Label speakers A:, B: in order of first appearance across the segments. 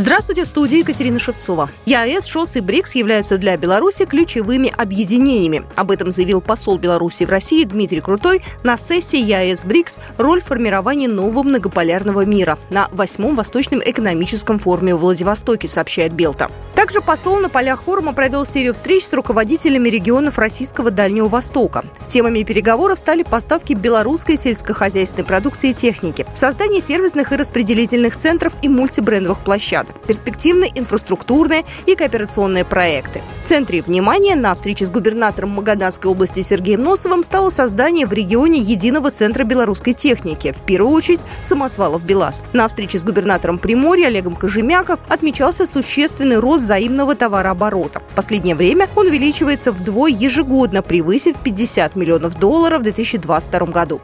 A: Здравствуйте, в студии Екатерина Шевцова. ЕАЭС, ШОС и БРИКС являются для Беларуси ключевыми объединениями. Об этом заявил посол Беларуси в России Дмитрий Крутой на сессии ЕАЭС БРИКС «Роль формирования нового многополярного мира» на восьмом Восточном экономическом форуме в Владивостоке, сообщает Белта. Также посол на полях форума провел серию встреч с руководителями регионов Российского Дальнего Востока. Темами переговоров стали поставки белорусской сельскохозяйственной продукции и техники, создание сервисных и распределительных центров и мультибрендовых площадок, перспективные инфраструктурные и кооперационные проекты. В центре внимания на встрече с губернатором Магаданской области Сергеем Носовым стало создание в регионе единого центра белорусской техники, в первую очередь самосвалов БелАЗ. На встрече с губернатором Приморья Олегом Кожемяков отмечался существенный рост взаимного товарооборота. В последнее время он увеличивается вдвое ежегодно, превысив 50 миллионов долларов в 2022 году.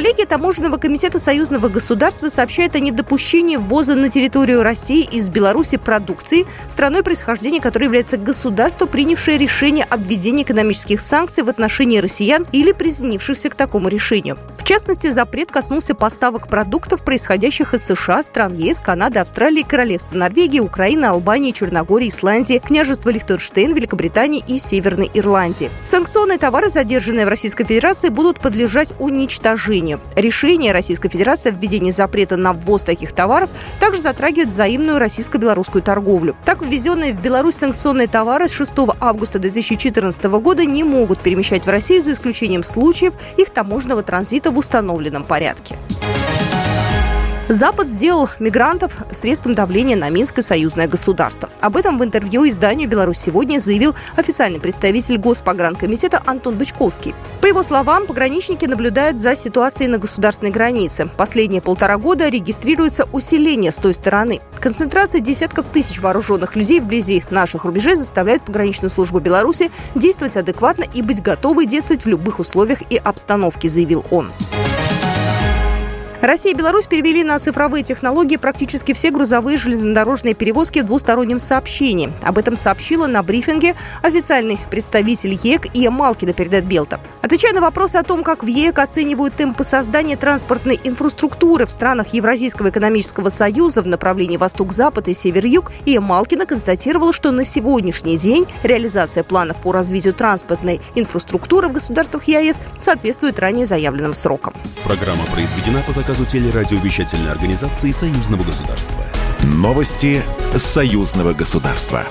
A: Коллегия Таможенного комитета союзного государства сообщает о недопущении ввоза на территорию России из Беларуси продукции, страной происхождения которой является государство, принявшее решение об введении экономических санкций в отношении россиян или присоединившихся к такому решению. В частности, запрет коснулся поставок продуктов, происходящих из США, стран ЕС, Канады, Австралии, Королевства Норвегии, Украины, Албании, Черногории, Исландии, княжества Лихтенштейн, Великобритании и Северной Ирландии. Санкционные товары, задержанные в Российской Федерации, будут подлежать уничтожению решению. Решение Российской Федерации о введении запрета на ввоз таких товаров также затрагивает взаимную российско-белорусскую торговлю. Так, ввезенные в Беларусь санкционные товары с 6 августа 2014 года не могут перемещать в Россию за исключением случаев их таможенного транзита в установленном порядке. Запад сделал мигрантов средством давления на Минское союзное государство. Об этом в интервью изданию «Беларусь сегодня» заявил официальный представитель Госпогранкомитета Антон Бычковский. По его словам, пограничники наблюдают за ситуацией на государственной границе. Последние полтора года регистрируется усиление с той стороны. Концентрация десятков тысяч вооруженных людей вблизи наших рубежей заставляет пограничную службу Беларуси действовать адекватно и быть готовой действовать в любых условиях и обстановке, заявил он. Россия и Беларусь перевели на цифровые технологии практически все грузовые железнодорожные перевозки в двустороннем сообщении. Об этом сообщила на брифинге официальный представитель ЕК Ия Малкина, передает Белта. Отвечая на вопросы о том, как в ЕК оценивают темпы создания транспортной инфраструктуры в странах Евразийского экономического союза в направлении восток-запад и север-юг, Ия Малкина констатировала, что на сегодняшний день реализация планов по развитию транспортной инфраструктуры в государствах ЕАЭС соответствует ранее заявленным срокам.
B: Программа произведена по заказу заказу телерадиовещательной организации Союзного государства. Новости Союзного государства.